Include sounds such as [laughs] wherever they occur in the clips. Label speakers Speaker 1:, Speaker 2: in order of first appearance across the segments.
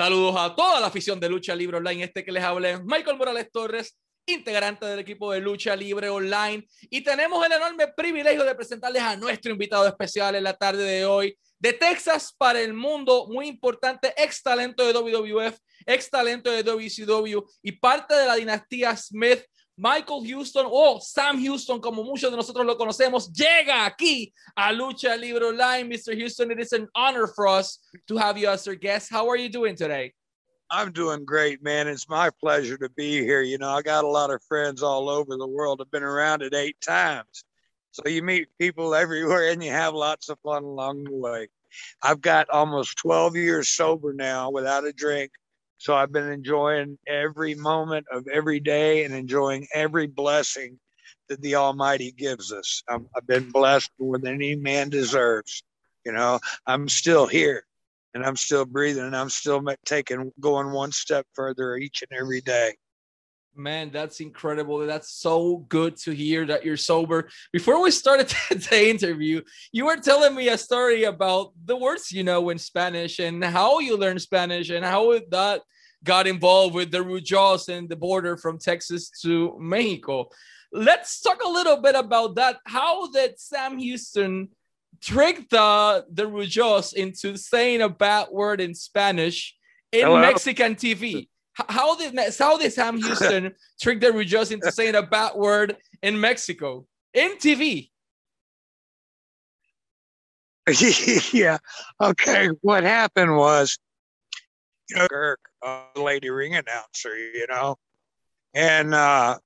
Speaker 1: Saludos a toda la afición de Lucha Libre Online. Este que les habla es Michael Morales Torres, integrante del equipo de Lucha Libre Online. Y tenemos el enorme privilegio de presentarles a nuestro invitado especial en la tarde de hoy. De Texas para el mundo, muy importante, ex talento de WWF, ex talento de WCW y parte de la dinastía Smith. Michael Houston o Sam Houston, como muchos de nosotros lo conocemos, llega aquí a Lucha Libre Online. Mr. Houston, it is an honor for us to have you as our guest. How are you doing today?
Speaker 2: I'm doing great, man. It's my pleasure to be here. You know, I got a lot of friends all over the world. I've been around it eight times. So you meet people [laughs] everywhere and you have lots of fun along the way. I've got almost 12 years sober now without a drink. So I've been enjoying every moment of every day and enjoying every blessing that the Almighty gives us. i have been blessed more than any man deserves. You know, I'm still here and I'm still breathing and I'm still taking, going one step further each and every day.
Speaker 1: Man, that's incredible. That's so good to hear that you're sober. Before we started [laughs] the interview, you were telling me a story about the words you know in Spanish and how you learned Spanish and how that got involved with the Rougeaus and the border from Texas to Mexico. Let's talk a little bit about that. How did Sam Houston trick the, the Rougeaus into saying a bad word in Spanish in Hello? Mexican TV? How did how did Sam Houston [laughs] trick the Rougeaus into saying a bad word in Mexico in TV? [laughs]
Speaker 2: yeah. Okay. What happened was, you know, Kirk, uh, lady ring announcer, you know, and uh,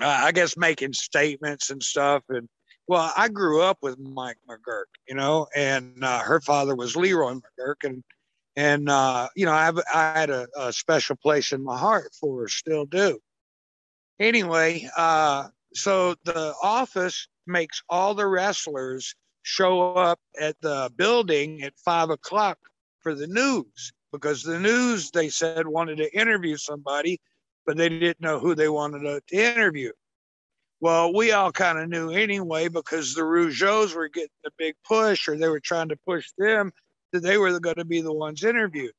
Speaker 2: I guess making statements and stuff. And well, I grew up with Mike McGuirk, you know, and uh, her father was Leroy McGuirk, and and uh, you know, I, I had a, a, special place in my heart for her, still do. Anyway, uh, so the office makes all the wrestlers show up at the building at five o'clock for the news because the news they said wanted to interview somebody, but they didn't know who they wanted to, to interview. Well, we all kind of knew anyway because the Rougeaus were getting the big push, or they were trying to push them that they were going to be the ones interviewed.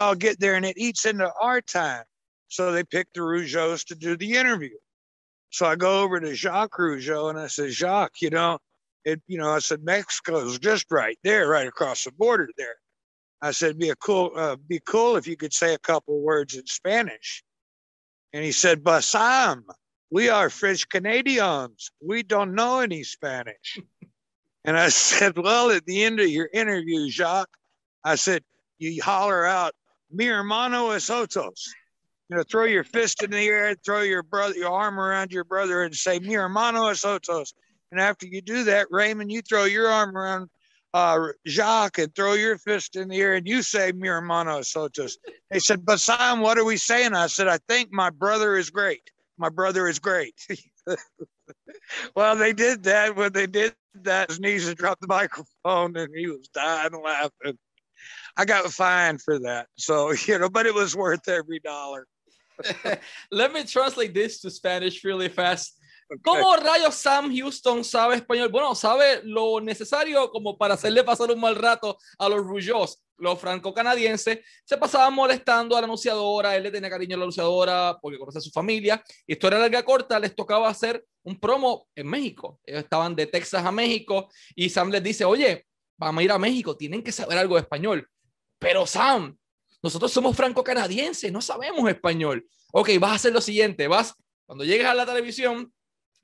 Speaker 2: I'll get there and it eats into our time. So they picked the Rougeaus to do the interview. So I go over to Jacques Rougeau and I said, Jacques, you know, it, you know, I said, Mexico's just right there, right across the border there. I said, be a cool, uh, be cool if you could say a couple words in Spanish. And he said, Basam, we are French Canadians. We don't know any Spanish. And I [laughs] said, Well, at the end of your interview, Jacques, I said, You holler out, Mi hermano es Otos. You know, throw your fist in the air, throw your brother, your arm around your brother, and say, Mi hermano es Otos. And after you do that, Raymond, you throw your arm around uh, Jacques and throw your fist in the air and you say, Mi hermano es Otos. They said, But Sam, what are we saying? I said, I think my brother is great. My brother is great. [laughs] well, they did that. When they did that, his knees and dropped the microphone, and he was dying laughing. I got fined for that. So, [laughs] you know, but it was worth every dollar. [laughs]
Speaker 1: Let me translate this to Spanish really fast. ¿Cómo rayos Sam Houston sabe español? Bueno, sabe lo necesario como para hacerle pasar un mal rato a los Rujos, los franco-canadienses. Se pasaban molestando a la anunciadora, él le tenía cariño a la anunciadora porque conoce a su familia. Historia larga corta, les tocaba hacer un promo en México. Ellos estaban de Texas a México y Sam les dice, oye, vamos a ir a México, tienen que saber algo de español. Pero Sam, nosotros somos franco-canadienses, no sabemos español. Ok, vas a hacer lo siguiente, vas, cuando llegues a la televisión,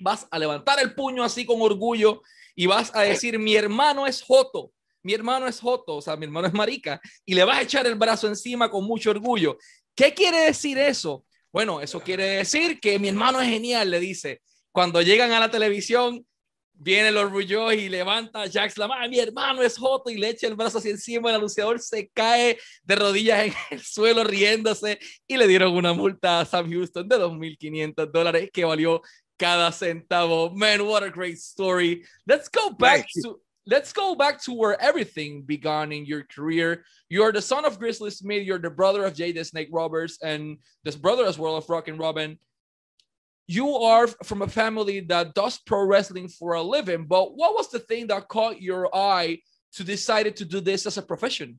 Speaker 1: vas a levantar el puño así con orgullo y vas a decir, mi hermano es Joto, mi hermano es Joto, o sea, mi hermano es Marica, y le vas a echar el brazo encima con mucho orgullo. ¿Qué quiere decir eso? Bueno, eso quiere decir que mi hermano es genial, le dice. Cuando llegan a la televisión, viene el orgullo y levanta a Jax la mano, mi hermano es Joto y le echa el brazo así encima, el anunciador se cae de rodillas en el suelo riéndose y le dieron una multa a Sam Houston de 2.500 dólares que valió cada centavo. Man, what a great story. Let's go back to let's go back to where everything began in your career. You're the son of Grizzly Smith. You're the brother of Jake the Snake Roberts and this brother as well of Rockin' Robin. You are from a family that does pro wrestling for a living, but what was the thing that caught your eye to decide to do this as a profession?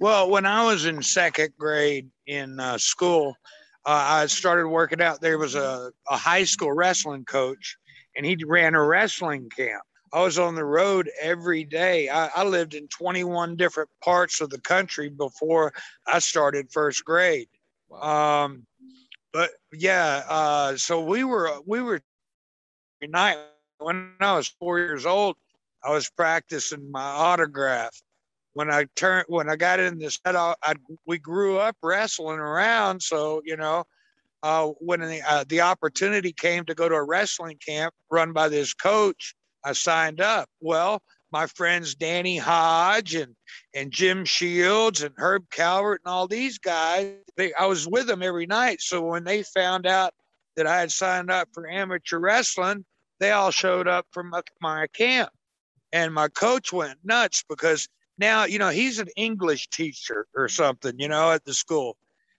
Speaker 2: Well, when I was in second grade in uh, school, uh, I started working out. There was a, a high school wrestling coach, and he ran a wrestling camp. I was on the road every day. I, I, lived in 21 different parts of the country before I started first grade. Wow. Um, but yeah, uh, so we were we were night when I was four years old. I was practicing my autograph. When I turned, when I got in this, I, we grew up wrestling around. So you know, uh, when the uh, the opportunity came to go to a wrestling camp run by this coach, I signed up. Well, my friends Danny Hodge and and Jim Shields and Herb Calvert and all these guys, they, I was with them every night. So when they found out that I had signed up for amateur wrestling, they all showed up for my, my camp. And my coach went nuts because now, you know, he's an English teacher or something, you know, at the school.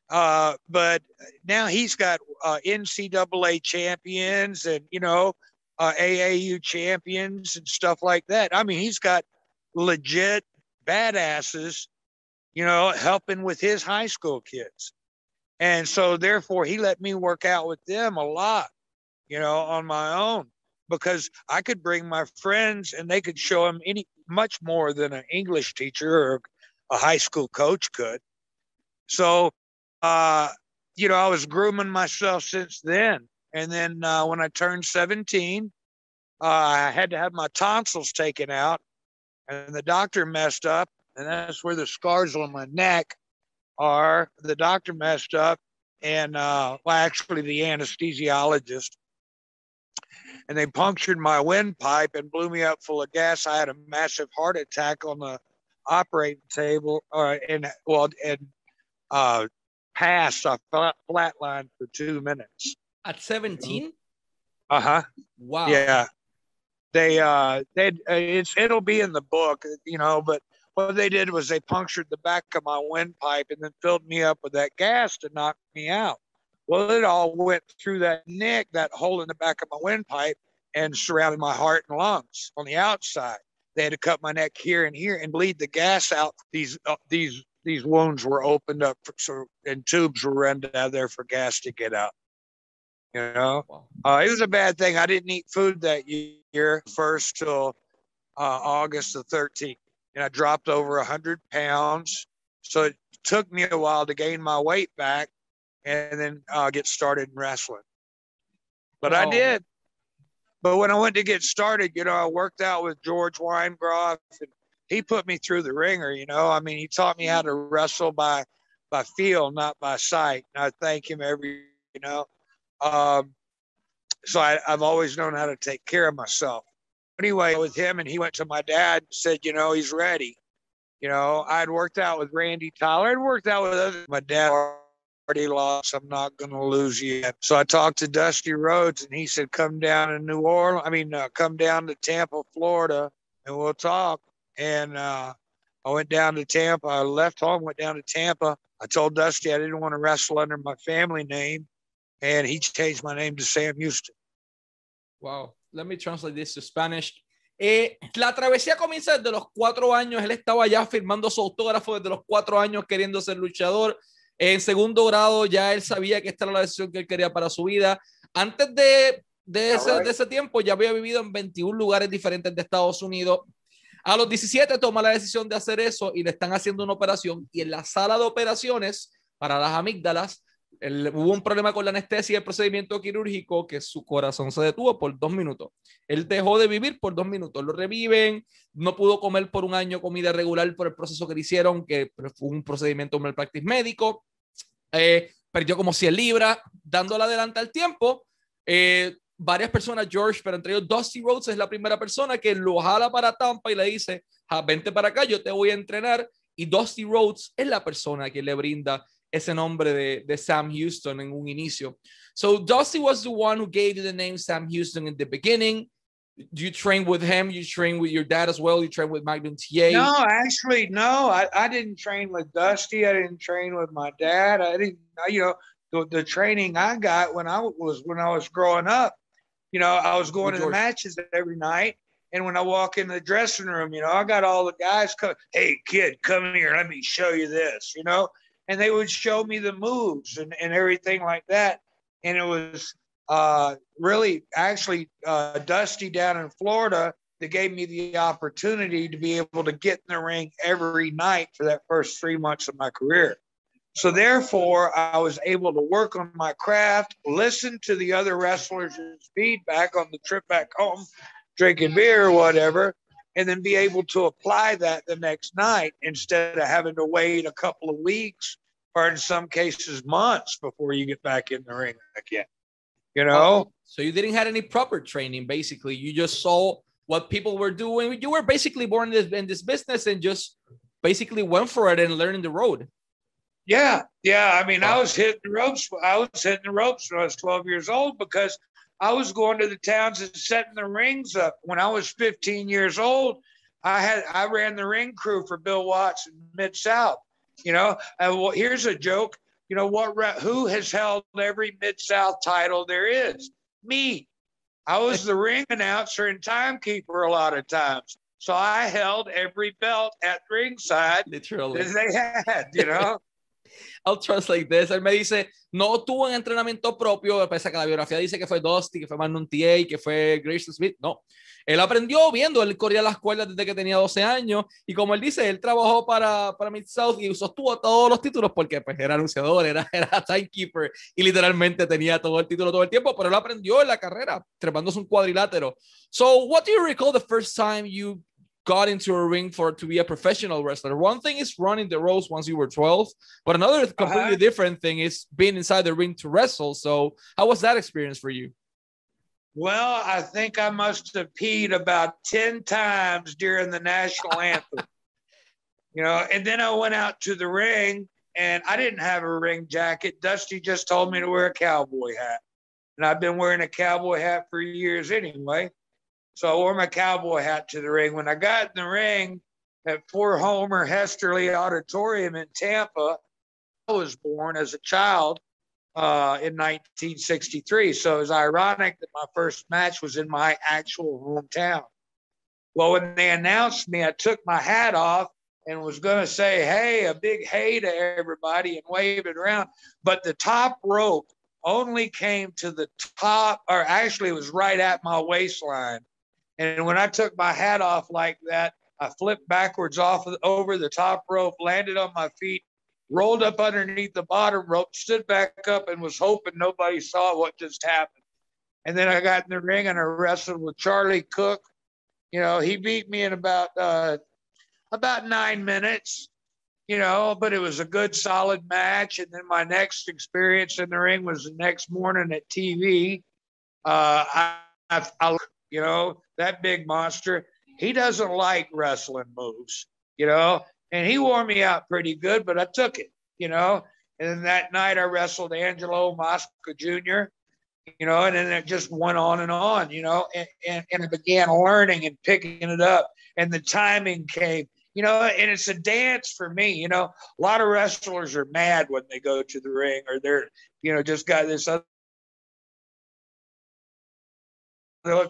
Speaker 2: Uh, but now he's got uh, NCAA champions and, you know, uh, AAU champions and stuff like that. I mean, he's got legit badasses, you know, helping with his high school kids. And so, therefore, he let me work out with them a lot, you know, on my own because I could bring my friends and they could show him any much more than an English teacher or a high school coach could. So, uh, you know, I was grooming myself since then. And then uh, when I turned 17, uh, I had to have my tonsils taken out, and the doctor messed up. And that's where the scars on my neck are. The doctor messed up, and uh, well, actually, the anesthesiologist and they punctured my windpipe and blew me up full of gas. I had a massive heart attack on the operating table, or uh, and well, and uh, passed. I flat, flatlined for two minutes.
Speaker 1: At seventeen.
Speaker 2: Uh huh.
Speaker 1: Wow.
Speaker 2: Yeah. They uh they it's it'll be in the book, you know, but what they did was they punctured the back of my windpipe and then filled me up with that gas to knock me out. Well, it all went through that neck, that hole in the back of my windpipe, and surrounded my heart and lungs on the outside. They had to cut my neck here and here and bleed the gas out. These uh, these these wounds were opened up, for, so and tubes were run down there for gas to get out. You know, uh, it was a bad thing. I didn't eat food that year first till uh, August the 13th, and I dropped over 100 pounds. So it took me a while to gain my weight back and then uh, get started in wrestling. But oh. I did. But when I went to get started, you know, I worked out with George Weingeroff, and he put me through the ringer. You know, I mean, he taught me how to wrestle by by feel, not by sight. And I thank him every, you know. Um, so I, I've always known how to take care of myself. Anyway, with him, and he went to my dad and said, you know, he's ready. You know, I'd worked out with Randy Tyler. I'd worked out with other, my dad already lost. I'm not going to lose yet. So I talked to Dusty Rhodes, and he said, "Come down to New Orleans. I mean, uh, come down to Tampa, Florida, and we'll talk." And uh, I went down to Tampa. I left home, went down to Tampa. I told Dusty I didn't want to wrestle under my family name, and he changed my name to Sam Houston.
Speaker 1: Wow. Let me translate this to Spanish. Eh, la travesía comienza desde los cuatro años. Él estaba ya firmando su autógrafo desde los cuatro años queriendo ser luchador. En segundo grado ya él sabía que esta era la decisión que él quería para su vida. Antes de, de, ese, de ese tiempo ya había vivido en 21 lugares diferentes de Estados Unidos. A los 17 toma la decisión de hacer eso y le están haciendo una operación y en la sala de operaciones para las amígdalas hubo un problema con la anestesia y el procedimiento quirúrgico que su corazón se detuvo por dos minutos. Él dejó de vivir por dos minutos. Lo reviven, no pudo comer por un año comida regular por el proceso que le hicieron, que fue un procedimiento malpractice médico. Eh, perdió como 100 libras, dándole adelante al tiempo. Eh, varias personas, George, pero entre ellos Dusty Rhodes es la primera persona que lo jala para Tampa y le dice, vente para acá, yo te voy a entrenar. Y Dusty Rhodes es la persona que le brinda ese nombre de, de Sam Houston en un inicio. So Dusty was the one who gave you the name Sam Houston in the beginning. you train with him? You train with your dad as well? You train with Magnum TA?
Speaker 2: No, actually, no. I, I didn't train with Dusty. I didn't train with my dad. I didn't, you know, the, the training I got when I was when I was growing up, you know, I was going with to George. the matches every night And when I walk in the dressing room, you know, I got all the guys come, hey, kid, come here. Let me show you this, you know? And they would show me the moves and, and everything like that. And it was uh, really actually uh, Dusty down in Florida that gave me the opportunity to be able to get in the ring every night for that first three months of my career. So therefore, I was able to work on my craft, listen to the other wrestlers' feedback on the trip back home, drinking beer or whatever, and then be able to apply that the next night instead of having to wait a couple of weeks or in some cases months before you get back in the ring again. You know?
Speaker 1: Oh, so you didn't have any proper training, basically. You just saw what people were doing. You were basically born in this, in this business and just basically went for it and learning the road.
Speaker 2: Yeah, yeah. I mean. I was hitting the ropes. I was hitting the ropes when I was 12 years old because I was going to the towns and setting the rings up. When I was 15 years old, I had I ran the ring crew for Bill Watts in Mid South. You know, and well, here's a joke. You know what? Who has held every Mid South title there is? Me. I was the ring announcer and timekeeper a lot of times. So I held every belt at ringside
Speaker 1: Literally.
Speaker 2: that they had, you know.
Speaker 1: I'll translate this. Él me dice, no tuvo un entrenamiento propio, pese a que la biografía dice que fue Dusty, que fue Magnum TA, que fue Grayson Smith. No, él aprendió viendo, él corría las cuerdas desde que tenía 12 años y como él dice, él trabajó para, para Mid South y sostuvo todos los títulos porque pues era anunciador, era, [laughs] era timekeeper y literalmente tenía todo el título todo el tiempo, pero él aprendió en la carrera, trepándose un cuadrilátero. So, what do you recall the first time you got into a ring for to be a professional wrestler. One thing is running the ropes once you were 12, but another completely uh-huh. different thing is being inside the ring to wrestle. So, how was that experience for you?
Speaker 2: Well, I think I must have peed about 10 times during the national [laughs] anthem. You know, and then I went out to the ring and I didn't have a ring jacket. Dusty just told me to wear a cowboy hat. And I've been wearing a cowboy hat for years anyway. So I wore my cowboy hat to the ring. When I got in the ring at Fort Homer Hesterly Auditorium in Tampa, I was born as a child uh, in 1963. So it was ironic that my first match was in my actual hometown. Well, when they announced me, I took my hat off and was going to say, hey, a big hey to everybody and wave it around. But the top rope only came to the top, or actually, it was right at my waistline. And when I took my hat off like that, I flipped backwards off of, over the top rope, landed on my feet, rolled up underneath the bottom rope, stood back up, and was hoping nobody saw what just happened. And then I got in the ring and I wrestled with Charlie Cook. You know, he beat me in about uh, about nine minutes. You know, but it was a good, solid match. And then my next experience in the ring was the next morning at TV. Uh, I, I, I you know, that big monster. He doesn't like wrestling moves, you know, and he wore me out pretty good, but I took it, you know. And then that night I wrestled Angelo Mosca Jr., you know, and then it just went on and on, you know, and, and, and I began learning and picking it up, and the timing came, you know, and it's a dance for me, you know. A lot of wrestlers are mad when they go to the ring or they're, you know, just got this other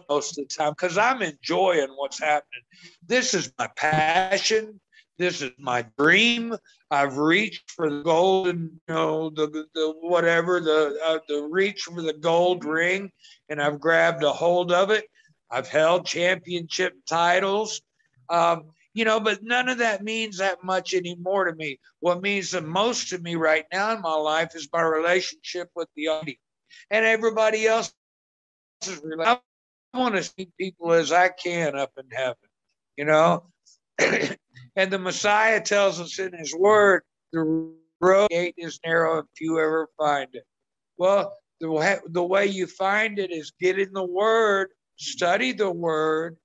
Speaker 2: most of the time because I'm enjoying what's happening. This is my passion. This is my dream. I've reached for the golden, you know, the, the whatever, the uh, the reach for the gold ring, and I've grabbed a hold of it. I've held championship titles, um, you know, but none of that means that much anymore to me. What means the most to me right now in my life is my relationship with the audience and everybody else. I want to see people as I can up in heaven, you know. [clears throat] and the Messiah tells us in His Word, the road gate is narrow if you ever find it. Well, the, the way you find it is get in the Word, study the Word,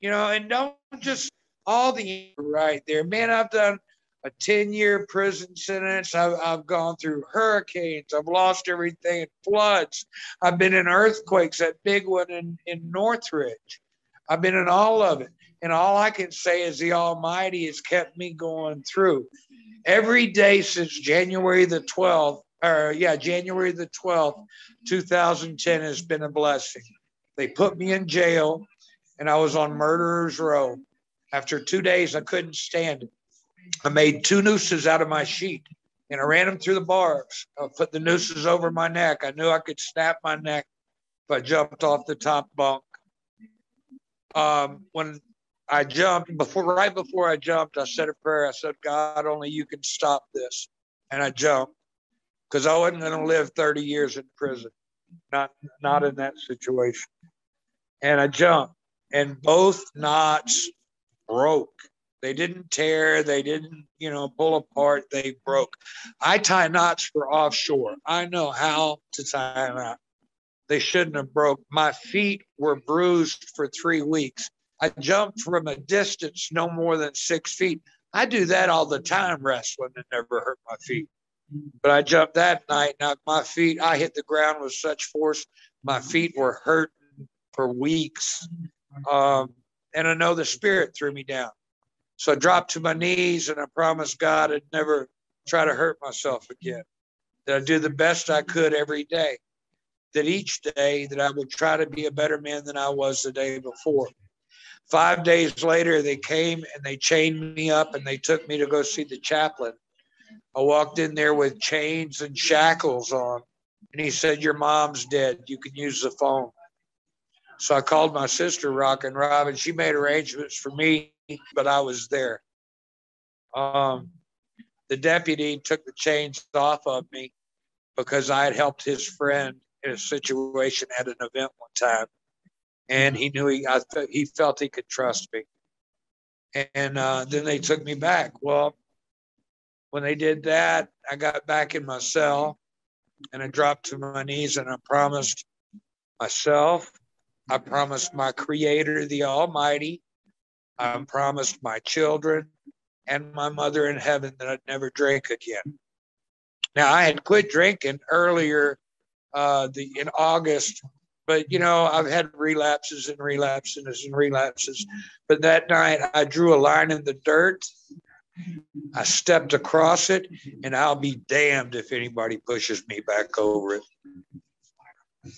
Speaker 2: you know, and don't just all the right there. Man, I've done a 10 year prison sentence. I've, I've gone through hurricanes. I've lost everything in floods. I've been in earthquakes, that big one in, in Northridge. I've been in all of it. And all I can say is the Almighty has kept me going through. Every day since January the 12th, or yeah, January the 12th, 2010 has been a blessing. They put me in jail and I was on Murderer's Row. After two days, I couldn't stand it. I made two nooses out of my sheet and I ran them through the bars. I put the nooses over my neck. I knew I could snap my neck if I jumped off the top bunk. Um, when I jumped before, right before I jumped, I said a prayer. I said, God, only you can stop this. And I jumped because I wasn't going to live 30 years in prison, not, not in that situation. And I jumped and both knots broke. They didn't tear, they didn't, you know, pull apart, they broke. I tie knots for offshore. I know how to tie a knot. They shouldn't have broke. My feet were bruised for three weeks. I jumped from a distance no more than six feet. I do that all the time wrestling and never hurt my feet. But I jumped that night, and my feet, I hit the ground with such force, my feet were hurting for weeks. Um, and I know the spirit threw me down. So I dropped to my knees and I promised God I'd never try to hurt myself again. That I'd do the best I could every day. That each day that I would try to be a better man than I was the day before. Five days later, they came and they chained me up and they took me to go see the chaplain. I walked in there with chains and shackles on, and he said, Your mom's dead. You can use the phone. So I called my sister, Rockin' Robin. She made arrangements for me, but I was there. Um, the deputy took the chains off of me because I had helped his friend in a situation at an event one time, and he knew he I, he felt he could trust me. And uh, then they took me back. Well, when they did that, I got back in my cell, and I dropped to my knees and I promised myself I promised my Creator, the Almighty. I promised my children and my mother in heaven that I'd never drink again. Now I had quit drinking earlier, uh, the in August, but you know I've had relapses and relapses and relapses. But that night I drew a line in the dirt. I stepped across it, and I'll be damned if anybody pushes me back over it.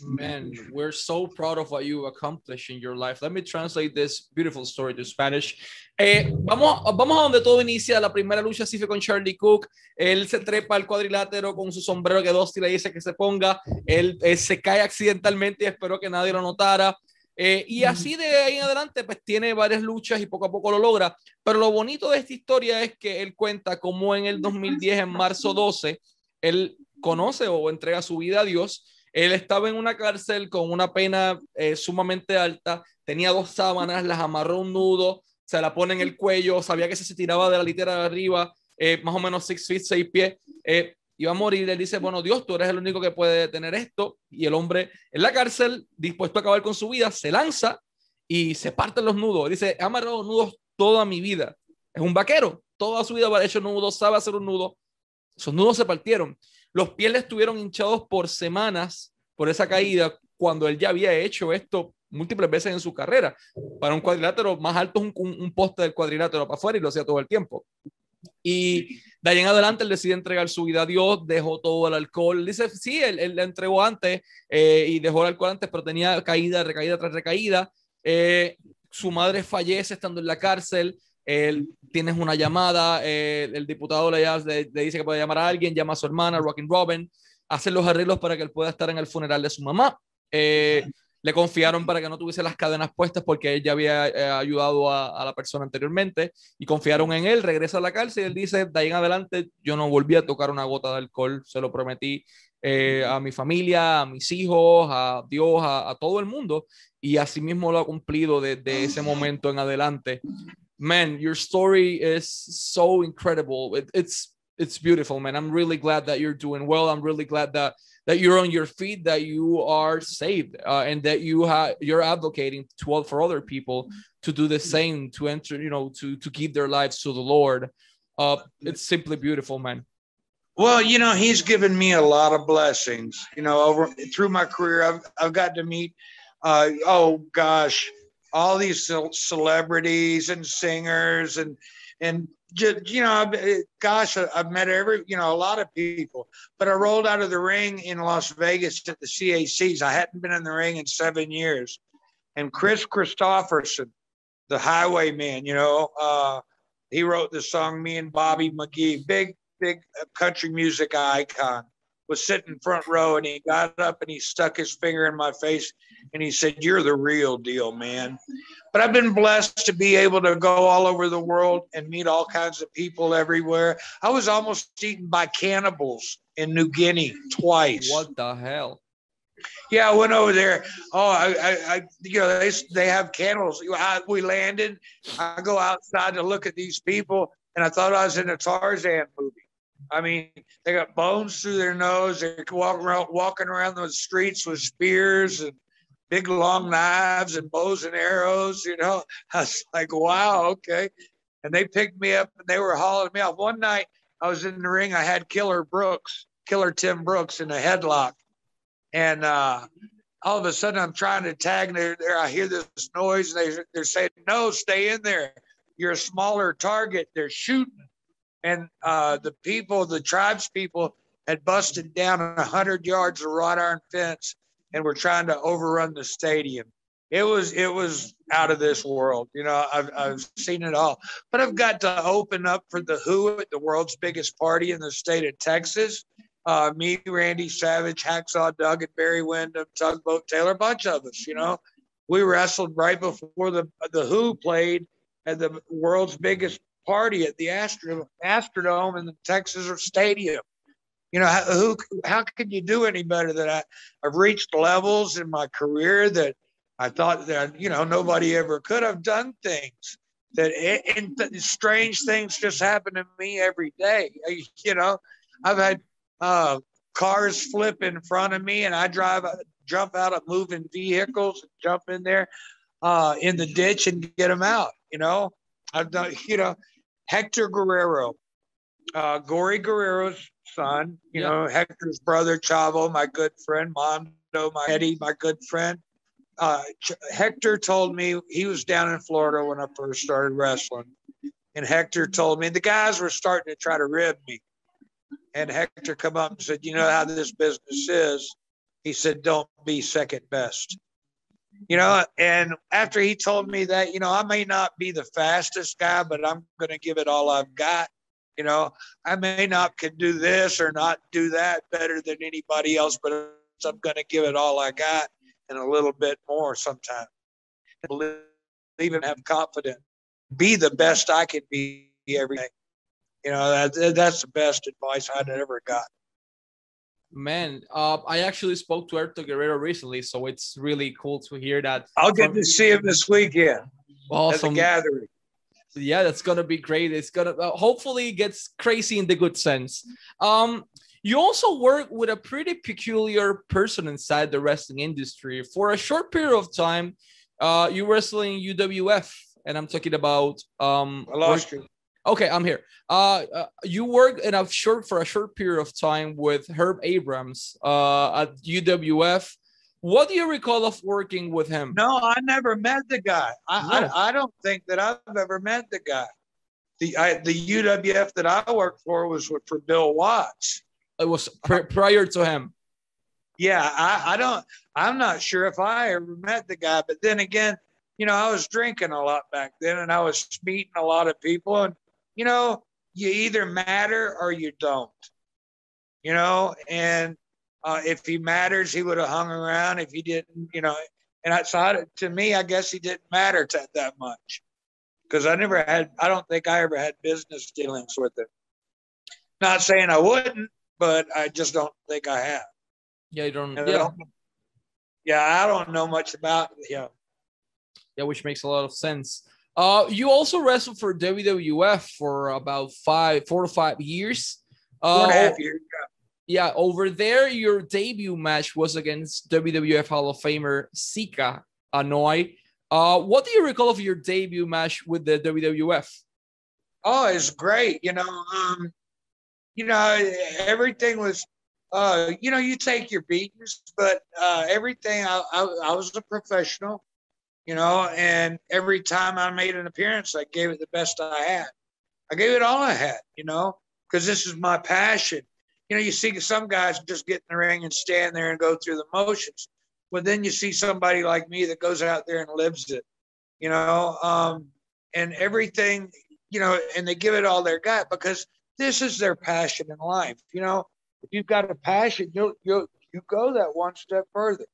Speaker 1: Man, [laughs] we're so proud of what you accomplished in your life. Let me translate this beautiful story to Spanish. Eh, vamos, vamos a donde todo inicia. La primera lucha sí fue con Charlie Cook. Él se trepa al cuadrilátero con su sombrero que Dusty le dice que se ponga. Él, él se cae accidentalmente y espero que nadie lo notara. Eh, y así de ahí en adelante, pues tiene varias luchas y poco a poco lo logra. Pero lo bonito de esta historia es que él cuenta cómo en el 2010, en marzo 12, él conoce o entrega su vida a Dios él estaba en una cárcel con una pena eh, sumamente alta, tenía dos sábanas, las amarró un nudo, se la pone en el cuello, sabía que si se tiraba de la litera de arriba, eh, más o menos seis feet, seis pies, eh, iba a morir. Él dice, bueno, Dios, tú eres el único que puede detener esto. Y el hombre en la cárcel, dispuesto a acabar con su vida, se lanza y se parte los nudos. Dice, he amarrado nudos toda mi vida. Es un vaquero, toda su vida ha hecho nudos, sabe hacer un nudo. Esos nudos se partieron. Los pies le estuvieron hinchados por semanas por esa caída cuando él ya había hecho esto múltiples veces en su carrera. Para un cuadrilátero más alto es un, poste del cuadrilátero para afuera y lo hacía todo el tiempo. Y de ahí en adelante él decide entregar su vida a Dios, dejó todo el alcohol. Dice, sí, él, él le entregó antes eh, y dejó el alcohol antes, pero tenía caída, recaída tras recaída. Eh, su madre fallece estando en la cárcel. Él tienes una llamada, eh, el diputado le, dice que puede llamar a alguien, llama a su hermana, Rockin' Robin, hace los arreglos para que él pueda estar en el funeral de su mamá. Eh, le confiaron para que no tuviese las cadenas puestas porque él ya había eh, ayudado a, la persona anteriormente y confiaron en él, regresa a la cárcel y él dice, de ahí en adelante yo no volví a tocar una gota de alcohol, se lo prometí a mi familia, a mis hijos, a Dios, a, todo el mundo y así mismo lo ha cumplido desde ese momento en adelante man, your story is so incredible. It, it's it's beautiful, man. I'm really glad that you're doing well. I'm really glad that that you're on your feet, that you are saved, uh, and that you have you're advocating to all for other people to do the same, to enter, you know, to to give their lives to the Lord. Uh, it's simply beautiful, man.
Speaker 2: Well, you know, he's given me a lot of blessings. You know, over through my career, I've I've got to meet. Uh, oh gosh, all these celebrities and singers and and just, you know, gosh, I've met every, you know, a lot of people. But I rolled out of the ring in Las Vegas at the CACs. I hadn't been in the ring in seven years, And Kris Kristofferson, the highwayman, you know, uh, he wrote the song Me and Bobby McGee, big, big country music icon, was sitting in front row and he got up and he stuck his finger in my face and he said, You're the real deal, man. But I've been blessed to be able to go all over the world and meet all kinds of people everywhere. I was almost eaten by cannibals in New Guinea twice.
Speaker 1: What the hell?
Speaker 2: Yeah, I went over there. Oh, I, I, I you know, they, they have candles. I, we landed. I go outside to look at these people, and I thought I was in a Tarzan movie. I mean, they got bones through their nose. They're walking around, walking around the streets with spears and big long knives and bows and arrows. You know, [laughs] I was like, wow, okay. And they picked me up and they were hauling me off. One night, I was in the ring. I had Killer Brooks, Killer Tim Brooks, in a headlock and uh, all of a sudden, I'm trying to tag, there, there I hear this noise, and they, they're saying, "No, stay in there. You're a smaller target. They're shooting." And uh, the people, the tribes people, had busted down a hundred yards of wrought iron fence, and were trying to overrun the stadium. It was it was out of this world. You know, I've I've seen it all, but I've got to open up for the Who at the world's biggest party in the state of Texas uh, me, Randy Savage, Hacksaw Doug, and Barry Windham, Tugboat Taylor, a bunch of us. You know, we wrestled right before the the Who played at the world's biggest party at the Astro, Astrodome in the Texas or Stadium. You know, how, who how could you do any better than I? I've reached levels in my career that I thought that you know nobody ever could have done things that and strange things just happen to me every day. You know, I've had uh, cars flip in front of me and I drive, jump out of moving vehicles, and jump in there uh, in the ditch and get them out. You know, I've done, you know, Hector Guerrero, uh, Gory Guerrero's son, you yeah. know, Hector's brother, Chavo, my good friend, Mando, my Eddie, my good friend. Uh, Ch- Hector told me he was down in Florida when I first started wrestling. And Hector told me the guys were starting to try to rib me and Hector come up and said, "You know how this business is." He said, "Don't be second best." You know, and after he told me that, you know, I may not be the fastest guy, but I'm going to give it all I've got. You know, I may not can do this or not do that better than anybody else, but I'm going to give it all I got and a little bit more sometimes. Believe and have confidence. Be the best I can be every day. You know, that, that's the best advice I'd ever got.
Speaker 1: Man, uh, I actually spoke to Hector Guerrero recently, so it's really cool to hear that.
Speaker 2: I'll get from- to see him this weekend. Awesome. At the gathering.
Speaker 1: Yeah, that's gonna be great. It's gonna uh, hopefully gets crazy in the good sense. Um, you also work with a pretty peculiar person inside the wrestling industry. For a short period of time, uh, you wrestling UWF, and I'm talking about um.
Speaker 2: I lost work- you.
Speaker 1: Okay, I'm here. Uh, uh, you worked in a short for a short period of time with Herb Abrams uh, at UWF. What do you recall of working with him?
Speaker 2: No, I never met the guy. I, no. I, I, don't think that I've ever met the guy. The I, the UWF that I worked for was for Bill Watts.
Speaker 1: It was pr- prior to him.
Speaker 2: Yeah, I, I don't. I'm not sure if I ever met the guy. But then again, you know, I was drinking a lot back then, and I was meeting a lot of people, and you know, you either matter or you don't. You know, and uh, if he matters, he would have hung around. If he didn't, you know, and outside to me, I guess he didn't matter to, that much because I never had. I don't think I ever had business dealings with him. Not saying I wouldn't, but I just don't think I have.
Speaker 1: Yeah, you don't.
Speaker 2: yeah. I don't, yeah, I don't know much about him.
Speaker 1: Yeah, which makes a lot of sense. Uh, you also wrestled for WWF for about five, four to five years.
Speaker 2: Uh, Four and a half years.
Speaker 1: Yeah. yeah, over there, your debut match was against WWF Hall of Famer Sika Anoa'i. Uh, what do you recall of your debut match with the WWF?
Speaker 2: Oh, it's great. You know, um, you know, everything was, uh, you know, you take your beatings, but uh, everything. I, I, I was a professional you know, and every time I made an appearance, I gave it the best I had. I gave it all I had, you know, because this is my passion. You know, you see some guys just get in the ring and stand there and go through the motions. But then you see somebody like me that goes out there and lives it, you know, um, and everything, you know, and they give it all their gut because this is their passion in life. You know, if you've got a passion, you'll you'll you go that one step further.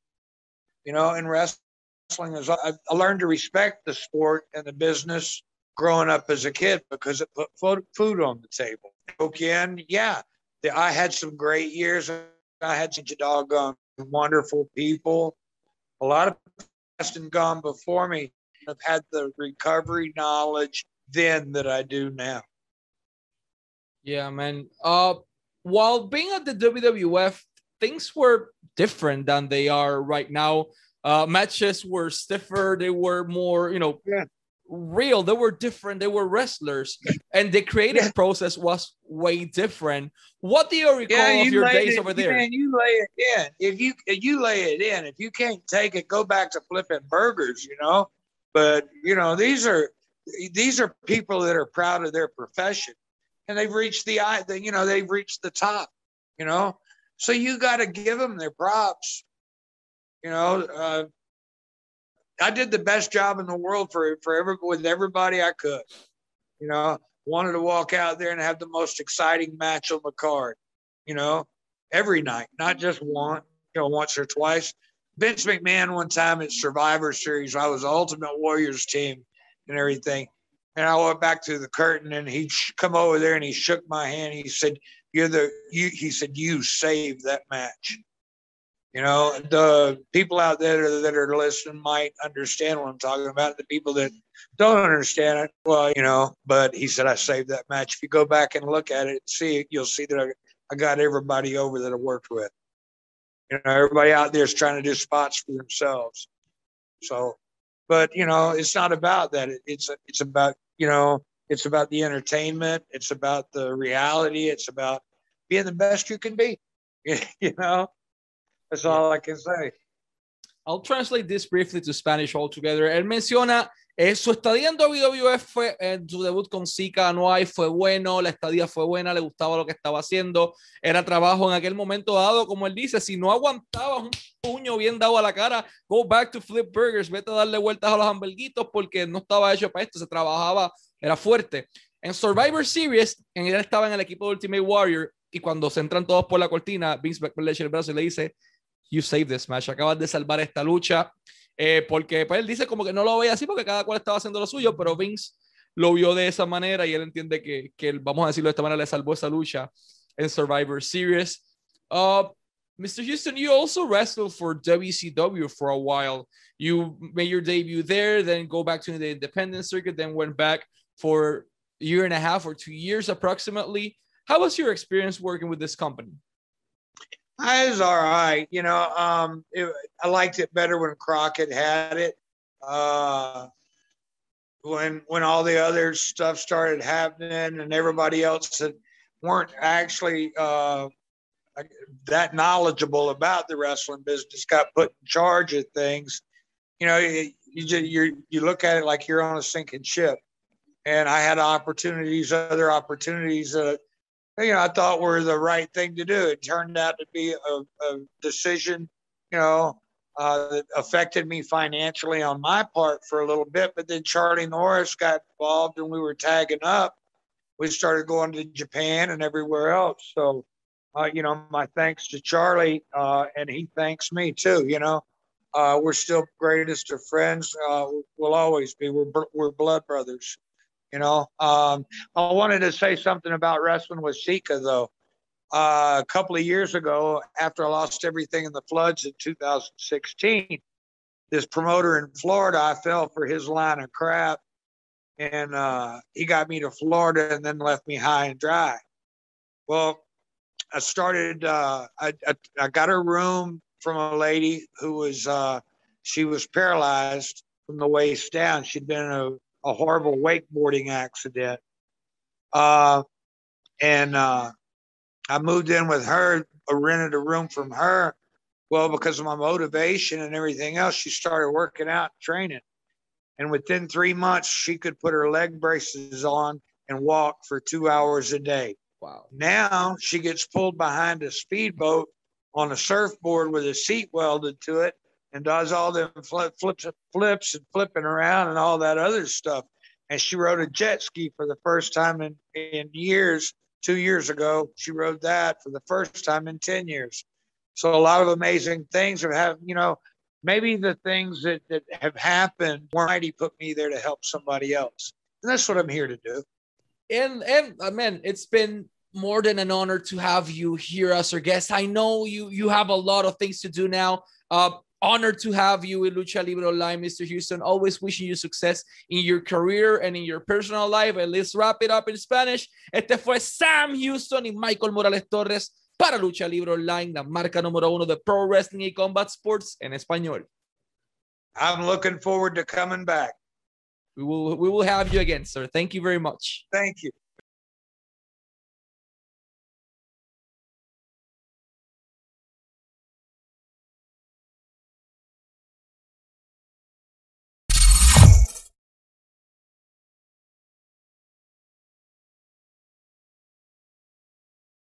Speaker 2: You know, and wrestling is I, I learned to respect the sport and the business growing up as a kid because it put food on the table. Again, yeah, I had some great years. I had such a doggone wonderful people. A lot of past and gone before me have had the recovery knowledge then that I do now.
Speaker 1: Yeah, man. Uh, while being at the WWF, things were different than they are right now. Uh, matches were stiffer. They were more, you know, yeah. real. They were different. They were wrestlers, and the creative yeah. process was way different. What do you recall yeah, you of your days
Speaker 2: it,
Speaker 1: over there?
Speaker 2: Man, you lay it in. If you if you lay it in, if you can't take it, go back to flipping burgers. You know, but you know these are these are people that are proud of their profession and they've reached the you know they've reached the top you know so you got to give them their props you know uh, i did the best job in the world for for every with everybody i could you know wanted to walk out there and have the most exciting match on the card you know every night not just one you know once or twice vince mcmahon one time at survivor series i was ultimate warriors team and everything and I went back to the curtain and he come over there and he shook my hand. He said, you're the, you, he said, you saved that match. You know, the people out there that are listening might understand what I'm talking about. The people that don't understand it, well, you know, but he said, I saved that match. If you go back and look at it, see it, you'll see that I, I got everybody over that I worked with. You know, everybody out there is trying to do spots for themselves. So but you know it's not about that it's it's about you know it's about the entertainment it's about the reality it's about being the best you can be [laughs] you know that's all i can say
Speaker 1: i'll translate this briefly to spanish altogether. Él menciona Eh, su estadía en WWF fue en su debut con Zika Anuai fue bueno, la estadía fue buena, le gustaba lo que estaba haciendo, era trabajo en aquel momento dado, como él dice, si no aguantabas un puño bien dado a la cara, go back to flip burgers, vete a darle vueltas a los hamburguitos porque no estaba hecho para esto, se trabajaba, era fuerte. En Survivor Series, él estaba en el equipo de Ultimate Warrior y cuando se entran todos por la cortina, Vince McMahon le echa el brazo y le dice, you saved this match, acabas de salvar esta lucha. Eh, porque pues, él dice como que no lo veía así porque cada cual estaba haciendo lo suyo, pero Vince lo vio de esa manera y él entiende que, que vamos a decirlo de esta manera, le salvó esa lucha en Survivor Series. Uh, Mr. Houston, you also wrestled for WCW for a while. You made your debut there, then go back to the independent circuit, then went back for a year and a half or two years approximately. How was your experience working with this company?
Speaker 2: I was all right. You know, um, it, I liked it better when Crockett had it. Uh, when when all the other stuff started happening and everybody else that weren't actually uh, that knowledgeable about the wrestling business got put in charge of things. You know, you you, you, you look at it like you're on a sinking ship. And I had opportunities, other opportunities that you know, I thought were the right thing to do. It turned out to be a, a decision, you know, uh, that affected me financially on my part for a little bit. But then Charlie Norris got involved and we were tagging up. We started going to Japan and everywhere else. So, uh, you know, my thanks to Charlie, uh, and he thanks me too. You know, uh, we're still greatest of friends. Uh, we'll always be. We're we're blood brothers. You know, um, I wanted to say something about wrestling with Sika though. Uh, a couple of years ago, after I lost everything in the floods in 2016, this promoter in Florida, I fell for his line of crap, and uh, he got me to Florida and then left me high and dry. Well, I started. Uh, I, I, I got a room from a lady who was uh, she was paralyzed from the waist down. She'd been in a horrible wakeboarding accident. Uh, and uh, I moved in with her, I rented a room from her. Well, because of my motivation and everything else, she started working out training. And within three months, she could put her leg braces on and walk for two hours a day.
Speaker 1: Wow.
Speaker 2: Now she gets pulled behind a speedboat on a surfboard with a seat welded to it and does all them flip, flips, flips and flipping around and all that other stuff. And she rode a jet ski for the first time in, in years. Two years ago, she rode that for the first time in 10 years. So a lot of amazing things have, have you know, maybe the things that, that have happened, Almighty put me there to help somebody else. And that's what I'm here to do.
Speaker 1: And, and uh, man, it's been more than an honor to have you here as our guest. I know you you have a lot of things to do now. Uh, honored to have you in Lucha Libre Online, Mr. Houston. Always wishing you success in your career and in your personal life. And let's wrap it up in Spanish. Este fue Sam Houston y Michael Morales Torres para Lucha Libre Online, la marca número uno de Pro Wrestling y Combat Sports en español.
Speaker 2: I'm looking forward to coming back.
Speaker 1: We will we will have you again, sir. Thank you very much.
Speaker 2: Thank you.